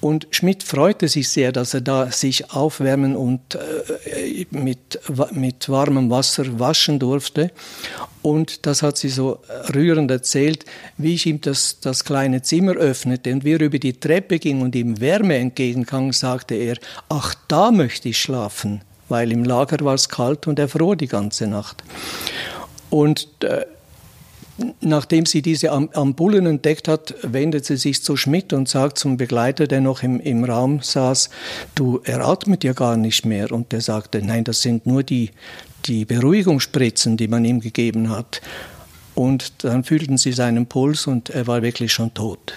Und Schmidt freute sich sehr, dass er da sich aufwärmen und äh, mit, mit warmem Wasser waschen durfte. Und das hat sie so rührend erzählt, wie ich ihm das, das kleine Zimmer öffnete und wir über die Treppe gingen und ihm Wärme entgegenkam, sagte er, ach, da möchte ich schlafen, weil im Lager war es kalt und er fror die ganze Nacht. Und äh, Nachdem sie diese Ampullen entdeckt hat, wendet sie sich zu Schmidt und sagt zum Begleiter, der noch im, im Raum saß, du, er atmet ja gar nicht mehr. Und der sagte, nein, das sind nur die, die Beruhigungsspritzen, die man ihm gegeben hat. Und dann fühlten sie seinen Puls und er war wirklich schon tot.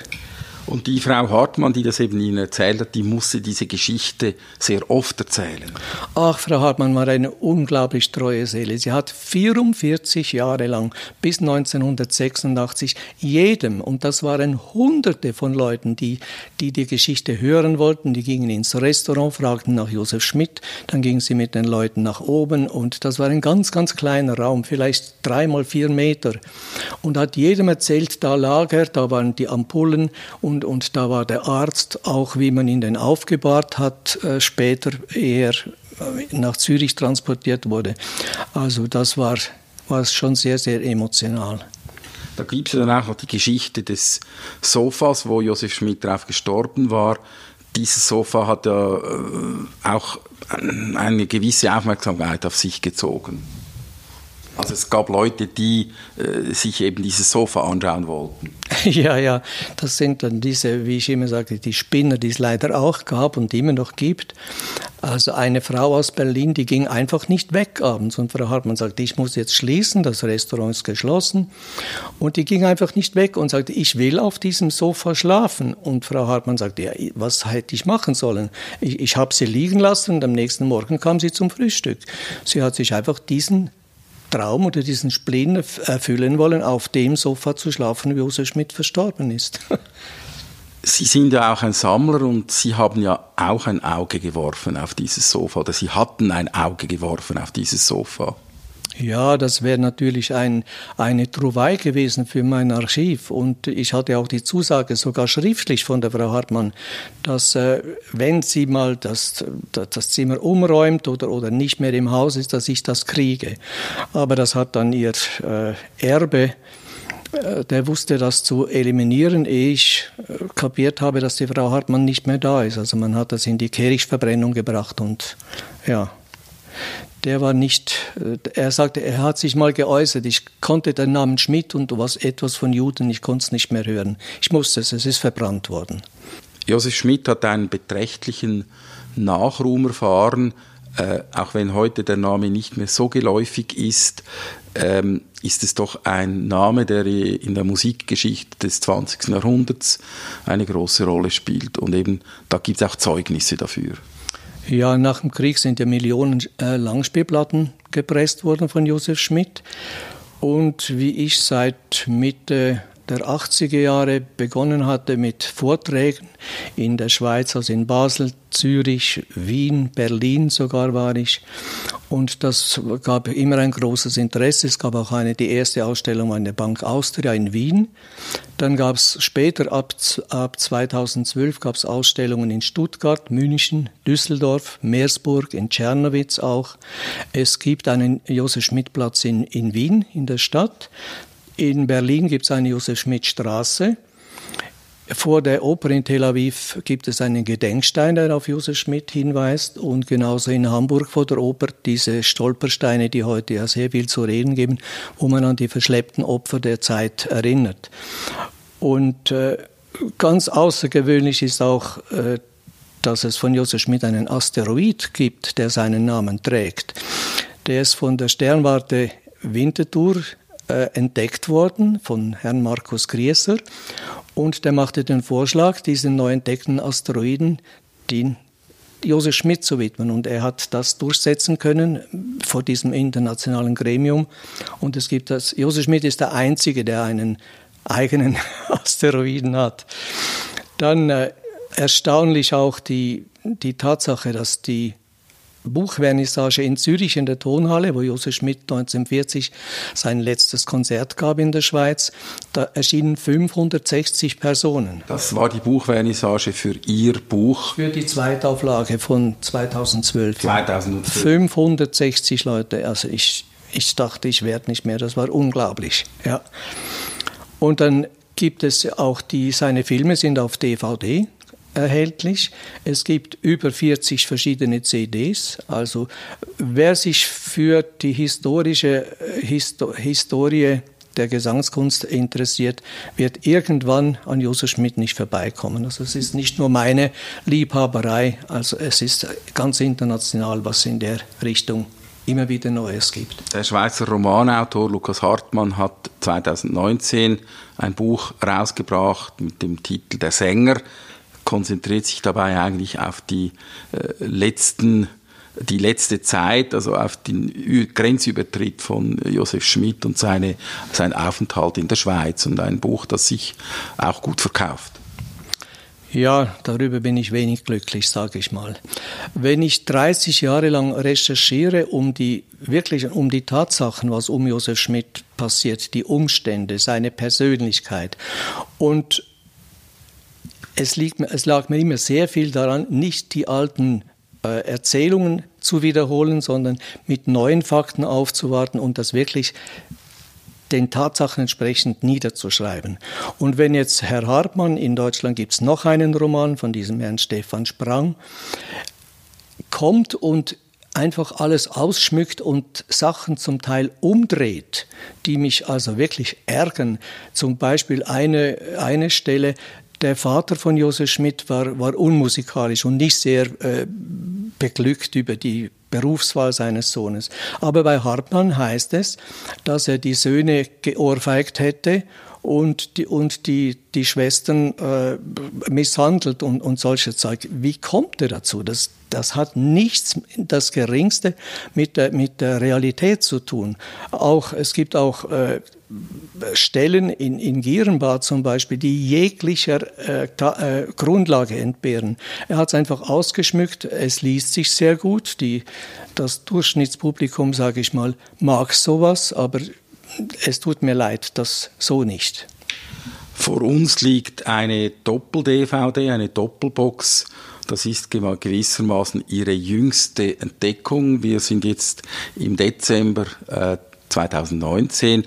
Und die Frau Hartmann, die das eben Ihnen erzählt hat, die musste diese Geschichte sehr oft erzählen. Ach, Frau Hartmann war eine unglaublich treue Seele. Sie hat 44 Jahre lang bis 1986 jedem, und das waren Hunderte von Leuten, die, die die Geschichte hören wollten, die gingen ins Restaurant, fragten nach Josef Schmidt, dann gingen sie mit den Leuten nach oben und das war ein ganz, ganz kleiner Raum, vielleicht drei mal vier Meter. Und hat jedem erzählt, da lag er, da waren die Ampullen und und, und da war der Arzt, auch wie man ihn denn aufgebahrt hat, äh, später eher äh, nach Zürich transportiert wurde. Also das war, war schon sehr, sehr emotional. Da gibt es ja dann auch noch die Geschichte des Sofas, wo Josef Schmidt drauf gestorben war. Dieses Sofa hat ja äh, auch eine gewisse Aufmerksamkeit auf sich gezogen. Also es gab Leute, die äh, sich eben dieses Sofa anschauen wollten. Ja, ja, das sind dann diese, wie ich immer sage, die Spinner, die es leider auch gab und immer noch gibt. Also eine Frau aus Berlin, die ging einfach nicht weg abends und Frau Hartmann sagte, ich muss jetzt schließen, das Restaurant ist geschlossen. Und die ging einfach nicht weg und sagte, ich will auf diesem Sofa schlafen. Und Frau Hartmann sagte, ja, was hätte ich machen sollen? Ich, ich habe sie liegen lassen und am nächsten Morgen kam sie zum Frühstück. Sie hat sich einfach diesen Traum oder diesen Spleen erfüllen wollen, auf dem Sofa zu schlafen, wie Josef Schmidt verstorben ist. Sie sind ja auch ein Sammler und Sie haben ja auch ein Auge geworfen auf dieses Sofa oder Sie hatten ein Auge geworfen auf dieses Sofa. Ja, das wäre natürlich ein, eine Trouvaille gewesen für mein Archiv. Und ich hatte auch die Zusage, sogar schriftlich von der Frau Hartmann, dass äh, wenn sie mal das, das Zimmer umräumt oder, oder nicht mehr im Haus ist, dass ich das kriege. Aber das hat dann ihr äh, Erbe äh, der wusste das zu eliminieren, ehe ich äh, kapiert habe, dass die Frau Hartmann nicht mehr da ist. Also man hat das in die Kehrichtverbrennung gebracht und ja, der war nicht, äh, er sagte, er hat sich mal geäußert, ich konnte den Namen Schmidt und was etwas von Juden, ich konnte es nicht mehr hören. Ich musste es, es ist verbrannt worden. Josef Schmidt hat einen beträchtlichen Nachruhm erfahren, äh, auch wenn heute der Name nicht mehr so geläufig ist, ähm, ist es doch ein Name, der in der Musikgeschichte des 20. Jahrhunderts eine große Rolle spielt. Und eben da gibt es auch Zeugnisse dafür. Ja, nach dem Krieg sind ja Millionen äh, Langspielplatten gepresst worden von Josef Schmidt. Und wie ich seit Mitte der 80er Jahre begonnen hatte mit Vorträgen in der Schweiz, also in Basel, Zürich, Wien, Berlin sogar war ich. Und das gab immer ein großes Interesse. Es gab auch eine, die erste Ausstellung an der Bank Austria in Wien. Dann gab es später, ab, ab 2012, gab es Ausstellungen in Stuttgart, München, Düsseldorf, Meersburg, in Tschernowitz auch. Es gibt einen Josef Schmidt Platz in, in Wien, in der Stadt. In Berlin gibt es eine Josef Schmidt Straße. Vor der Oper in Tel Aviv gibt es einen Gedenkstein, der auf Josef Schmidt hinweist. Und genauso in Hamburg vor der Oper diese Stolpersteine, die heute ja sehr viel zu reden geben, wo man an die verschleppten Opfer der Zeit erinnert. Und äh, ganz außergewöhnlich ist auch, äh, dass es von Josef Schmidt einen Asteroid gibt, der seinen Namen trägt. Der ist von der Sternwarte Winterthur äh, entdeckt worden von Herrn Markus Grieser und der machte den Vorschlag, diesen neu entdeckten Asteroiden den Josef Schmidt zu widmen. Und er hat das durchsetzen können vor diesem internationalen Gremium. Und es gibt das, Josef Schmidt ist der Einzige, der einen eigenen Asteroiden hat. Dann äh, erstaunlich auch die, die Tatsache, dass die Buchvernissage in Zürich in der Tonhalle, wo Josef Schmidt 1940 sein letztes Konzert gab in der Schweiz. Da erschienen 560 Personen. Das war die Buchvernissage für Ihr Buch? Für die Zweitauflage von 2012. 2012. 560 Leute. Also ich, ich dachte, ich werde nicht mehr. Das war unglaublich. Ja. Und dann gibt es auch die, seine Filme sind auf DVD erhältlich. Es gibt über 40 verschiedene CDs. Also wer sich für die historische Histo Historie der Gesangskunst interessiert, wird irgendwann an Josef Schmidt nicht vorbeikommen. Also es ist nicht nur meine Liebhaberei, also es ist ganz international, was in der Richtung immer wieder Neues gibt. Der Schweizer Romanautor Lukas Hartmann hat 2019 ein Buch rausgebracht mit dem Titel Der Sänger konzentriert sich dabei eigentlich auf die äh, letzten die letzte Zeit, also auf den Grenzübertritt von Josef Schmidt und seine, sein Aufenthalt in der Schweiz und ein Buch, das sich auch gut verkauft. Ja, darüber bin ich wenig glücklich, sage ich mal. Wenn ich 30 Jahre lang recherchiere, um die wirklich um die Tatsachen, was um Josef Schmidt passiert, die Umstände, seine Persönlichkeit und es, liegt, es lag mir immer sehr viel daran, nicht die alten äh, Erzählungen zu wiederholen, sondern mit neuen Fakten aufzuwarten und das wirklich den Tatsachen entsprechend niederzuschreiben. Und wenn jetzt Herr Hartmann, in Deutschland gibt es noch einen Roman von diesem Herrn Stefan Sprang, kommt und einfach alles ausschmückt und Sachen zum Teil umdreht, die mich also wirklich ärgern. Zum Beispiel eine, eine Stelle, der Vater von Josef Schmidt war, war unmusikalisch und nicht sehr äh, beglückt über die Berufswahl seines Sohnes. Aber bei Hartmann heißt es, dass er die Söhne geohrfeigt hätte und die, und die, die Schwestern äh, misshandelt und, und solche Zeug. Wie kommt er dazu? Das, das hat nichts, das Geringste mit der, mit der Realität zu tun. Auch, es gibt auch äh, Stellen in, in Gierenbad zum Beispiel, die jeglicher äh, äh, Grundlage entbehren. Er hat es einfach ausgeschmückt, es liest sich sehr gut. Die, das Durchschnittspublikum, sage ich mal, mag sowas, aber es tut mir leid, das so nicht. Vor uns liegt eine Doppel-DVD, eine Doppelbox. Das ist gewissermaßen Ihre jüngste Entdeckung. Wir sind jetzt im Dezember äh, 2019.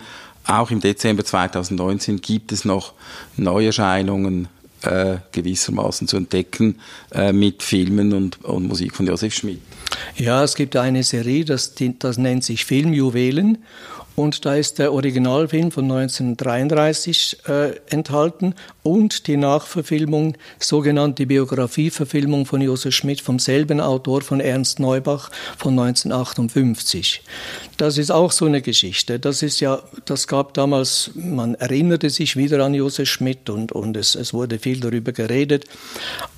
Auch im Dezember 2019 gibt es noch Neuerscheinungen äh, gewissermaßen zu entdecken äh, mit Filmen und, und, Musik von Josef Schmidt. Ja, es gibt eine Serie, das, das nennt sich Filmjuwelen und da ist der Originalfilm von 1933 äh, enthalten und die Nachverfilmung, sogenannte Biografieverfilmung von Josef Schmidt vom selben Autor von Ernst Neubach von 1958. Das ist auch so eine Geschichte. Das ist ja, das gab damals, man erinnerte sich wieder an Josef Schmidt und, und es, es wurde viel darüber geredet.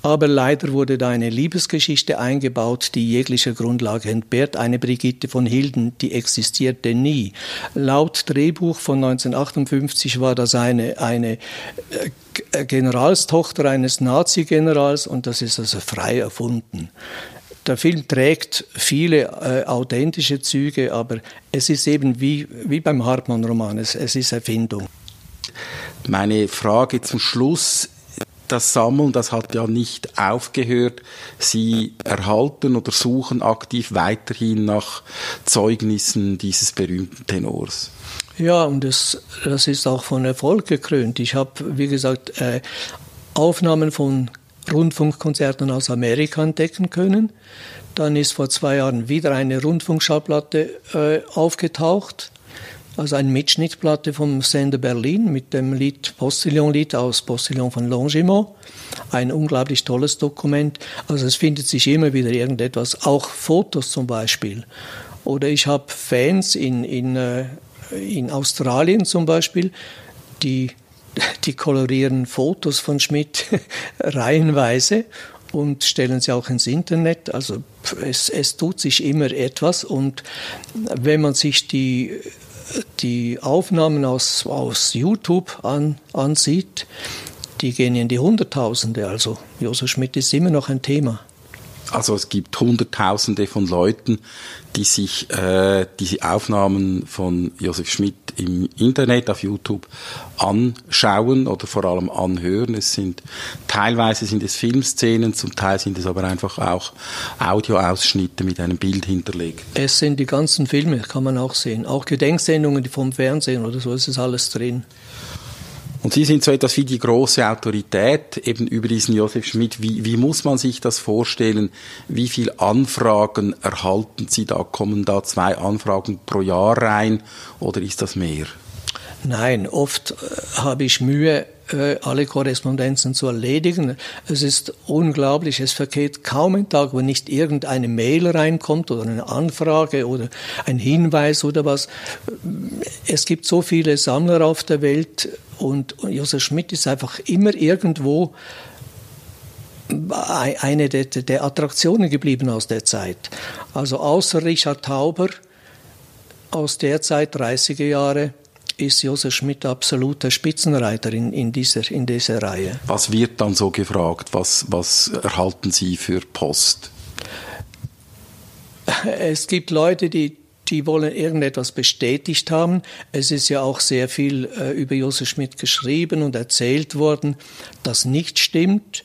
Aber leider wurde da eine Liebesgeschichte eingebaut, die jeglicher Grundlage entbehrt. Eine Brigitte von Hilden, die existierte nie. Laut Drehbuch von 1958 war das eine, eine äh, Generalstochter eines Nazi-Generals und das ist also frei erfunden. Der Film trägt viele äh, authentische Züge, aber es ist eben wie, wie beim Hartmann-Roman, es, es ist Erfindung. Meine Frage zum Schluss das Sammeln, das hat ja nicht aufgehört. Sie erhalten oder suchen aktiv weiterhin nach Zeugnissen dieses berühmten Tenors. Ja, und das, das ist auch von Erfolg gekrönt. Ich habe, wie gesagt, äh, Aufnahmen von Rundfunkkonzerten aus Amerika entdecken können. Dann ist vor zwei Jahren wieder eine Rundfunkschallplatte äh, aufgetaucht also eine Mitschnittplatte vom Sender Berlin mit dem Lied Postillon-Lied aus Postillon von Longimont. Ein unglaublich tolles Dokument. Also es findet sich immer wieder irgendetwas, auch Fotos zum Beispiel. Oder ich habe Fans in, in, äh, in Australien zum Beispiel, die, die kolorieren Fotos von Schmidt reihenweise und stellen sie auch ins Internet. Also es, es tut sich immer etwas und wenn man sich die die Aufnahmen aus, aus YouTube an, ansieht, die gehen in die Hunderttausende. Also Josef Schmidt ist immer noch ein Thema. Also es gibt Hunderttausende von Leuten, die sich äh, diese Aufnahmen von Josef Schmidt im Internet auf YouTube anschauen oder vor allem anhören. Es sind teilweise sind es Filmszenen, zum Teil sind es aber einfach auch Audioausschnitte mit einem Bild hinterlegt. Es sind die ganzen Filme, kann man auch sehen, auch Gedenksendungen vom Fernsehen oder so, es ist alles drin. Und Sie sind so etwas wie die große Autorität eben über diesen Josef Schmidt. Wie, wie muss man sich das vorstellen? Wie viele Anfragen erhalten Sie da? Kommen da zwei Anfragen pro Jahr rein oder ist das mehr? Nein, oft äh, habe ich Mühe, alle Korrespondenzen zu erledigen. Es ist unglaublich, es vergeht kaum ein Tag, wo nicht irgendeine Mail reinkommt oder eine Anfrage oder ein Hinweis oder was. Es gibt so viele Sammler auf der Welt, und, Josef Schmidt ist einfach immer irgendwo eine der, der, Attraktionen geblieben aus der Zeit. Also außer Richard Tauber aus der Zeit, 30er Jahre, ist Josef Schmidt absoluter Spitzenreiter in, in, dieser, in dieser Reihe. Was wird dann so gefragt? Was, was erhalten Sie für Post? Es gibt Leute, die die wollen irgendetwas bestätigt haben. Es ist ja auch sehr viel äh, über Josef Schmidt geschrieben und erzählt worden, das nicht stimmt,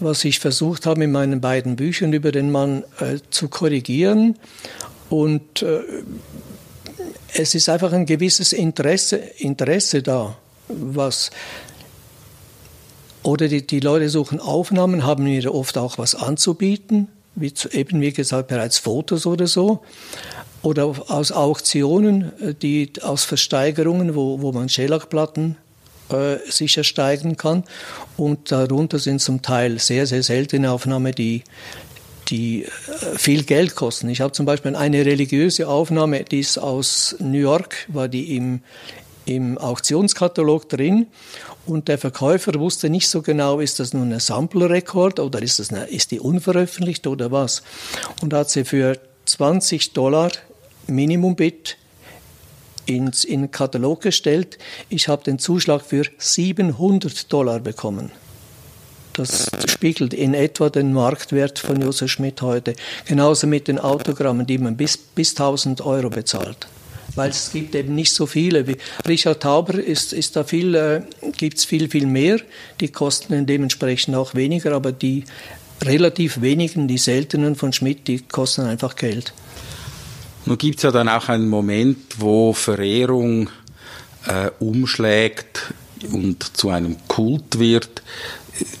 was ich versucht habe in meinen beiden Büchern über den Mann äh, zu korrigieren. Und äh, es ist einfach ein gewisses Interesse, Interesse da, was oder die, die Leute suchen Aufnahmen, haben mir oft auch was anzubieten, wie zu, eben wie gesagt bereits Fotos oder so, oder aus Auktionen, äh, die aus Versteigerungen, wo, wo man Schellackplatten äh, sich ersteigen kann. Und darunter sind zum Teil sehr, sehr seltene Aufnahmen, die, die äh, viel Geld kosten. Ich habe zum Beispiel eine religiöse Aufnahme, die ist aus New York, war die im, im Auktionskatalog drin und der Verkäufer wusste nicht so genau, ist das nun ein Sample-Rekord oder ist, das eine, ist die unveröffentlicht oder was. Und hat sie für 20 Dollar Minimumbit ins, in den Katalog gestellt. Ich habe den Zuschlag für 700 Dollar bekommen. Das spiegelt in etwa den Marktwert von Josef Schmidt heute. Genauso mit den Autogrammen, die man bis, bis 1000 Euro bezahlt weil es gibt eben nicht so viele. Wie Richard Tauber ist, ist da viel, äh, gibt es viel, viel mehr. Die kosten dementsprechend auch weniger, aber die relativ wenigen, die seltenen von Schmidt, die kosten einfach Geld. Nun gibt es ja dann auch einen Moment, wo Verehrung äh, umschlägt und zu einem Kult wird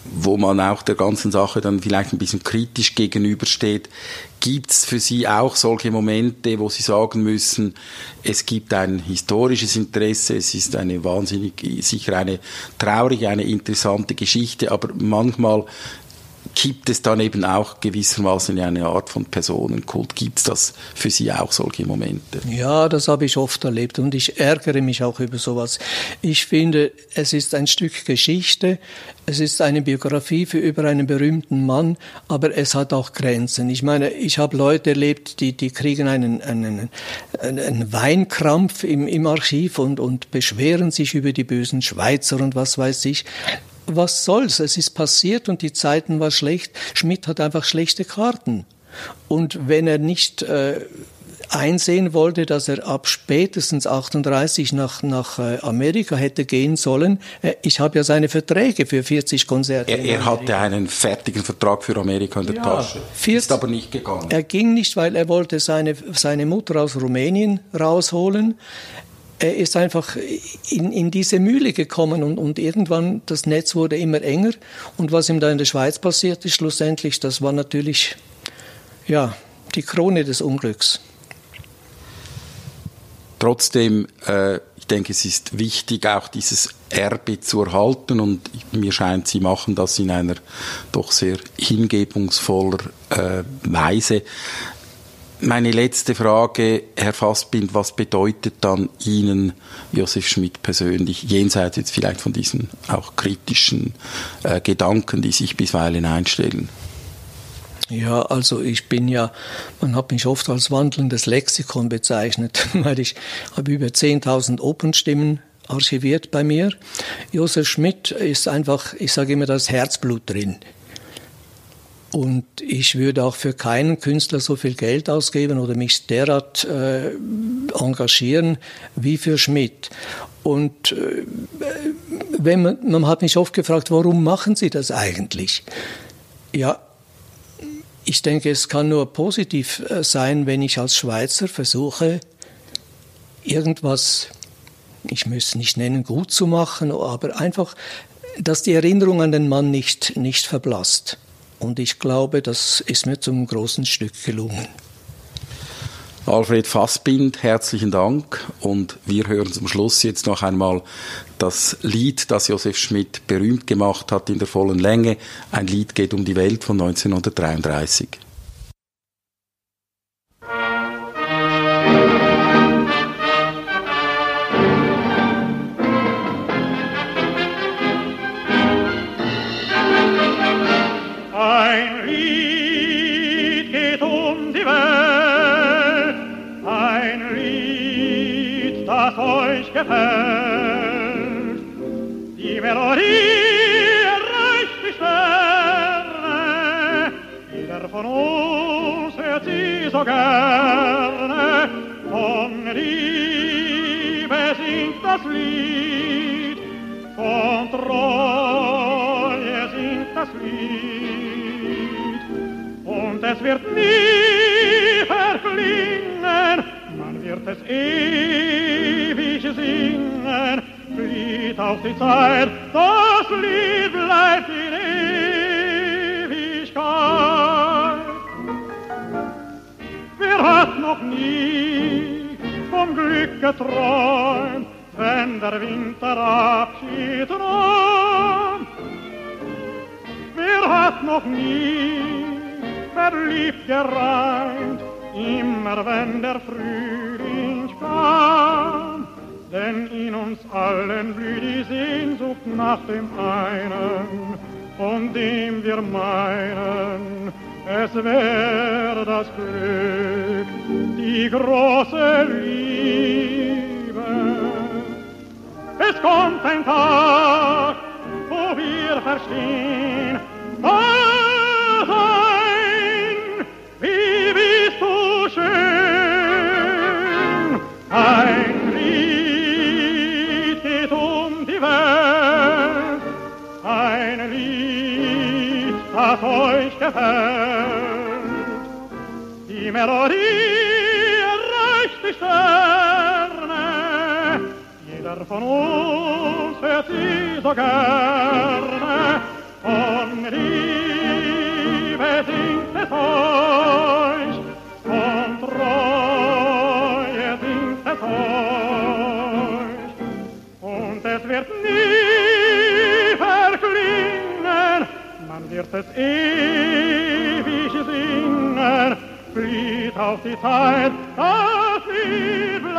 wo man auch der ganzen Sache dann vielleicht ein bisschen kritisch gegenübersteht. Gibt es für Sie auch solche Momente, wo Sie sagen müssen, es gibt ein historisches Interesse, es ist eine wahnsinnig, sicher eine traurige, eine interessante Geschichte, aber manchmal gibt es dann eben auch gewissermaßen eine Art von Personenkult. Gibt es das für Sie auch solche Momente? Ja, das habe ich oft erlebt und ich ärgere mich auch über sowas. Ich finde, es ist ein Stück Geschichte, es ist eine Biografie für über einen berühmten Mann, aber es hat auch Grenzen. Ich meine, ich habe Leute erlebt, die, die kriegen einen, einen, einen Weinkrampf im, im Archiv und, und beschweren sich über die bösen Schweizer und was weiß ich was soll's? Es ist passiert und die Zeiten waren schlecht. Schmidt hat einfach schlechte Karten. Und wenn er nicht äh, einsehen wollte, dass er ab spätestens 38 nach, nach äh, Amerika hätte gehen sollen. Äh, ich habe ja seine Verträge für 40 Konzerte. Er, er hatte einen fertigen Vertrag für Amerika in der ja, Tasche. 40, ist aber nicht gegangen. Er ging nicht, weil er wollte seine, seine Mutter aus Rumänien rausholen er ist einfach in, in diese Mühle gekommen und, und irgendwann das Netz wurde immer enger. Und was ihm da in der Schweiz passiert ist, schlussendlich, das war natürlich ja, die Krone des Unglücks. Trotzdem, äh, ich denke, es ist wichtig, auch dieses Erbe zu erhalten und mir scheint, Sie machen das in einer doch sehr hingebungsvoller äh, Weise. Meine letzte Frage, Herr Fassbind, was bedeutet dann Ihnen Josef Schmidt persönlich, jenseits jetzt vielleicht von diesen auch kritischen äh, Gedanken, die sich bisweilen einstellen? Ja, also ich bin ja, man hat mich oft als wandelndes Lexikon bezeichnet, weil ich habe über 10.000 Open-Stimmen archiviert bei mir. Josef Schmidt ist einfach, ich sage immer, das Herzblut drin. Und ich würde auch für keinen Künstler so viel Geld ausgeben oder mich derart äh, engagieren wie für Schmidt. Und äh, wenn man, man hat mich oft gefragt, warum machen Sie das eigentlich? Ja, ich denke, es kann nur positiv äh, sein, wenn ich als Schweizer versuche, irgendwas, ich muss es nicht nennen, gut zu machen, aber einfach, dass die Erinnerung an den Mann nicht, nicht verblasst. Und ich glaube, das ist mir zum großen Stück gelungen. Alfred Fassbind, herzlichen Dank. Und wir hören zum Schluss jetzt noch einmal das Lied, das Josef Schmidt berühmt gemacht hat in der vollen Länge. Ein Lied geht um die Welt von 1933. Die Melodie erreicht die Sterne, jeder von uns hört sie so gerne. Von Liebe singt das Lied, von Treue singt das Lied. Und es wird nie verklingen, man wird wird es ewig singen, flieht auf die Zeit, das Lied bleibt in Ewigkeit. Wer hat noch nie vom Glück geträumt, wenn der Winter Abschied? Wer hat noch nie verliebt gereint, immer wenn der Frühling Denn in uns allen blüht die Sehnsucht nach dem einen, von dem wir meinen, es wäre das Glück, die große Liebe. Es kommt ein Tag, wo wir verstehen, gefällt. Die Melodie erreicht die Sterne, jeder von uns hört sie so gerne. Von Liebe singt es euch, von Treue singt es euch. Man wird es ewig singen, flieht auf die Zeit, das Lied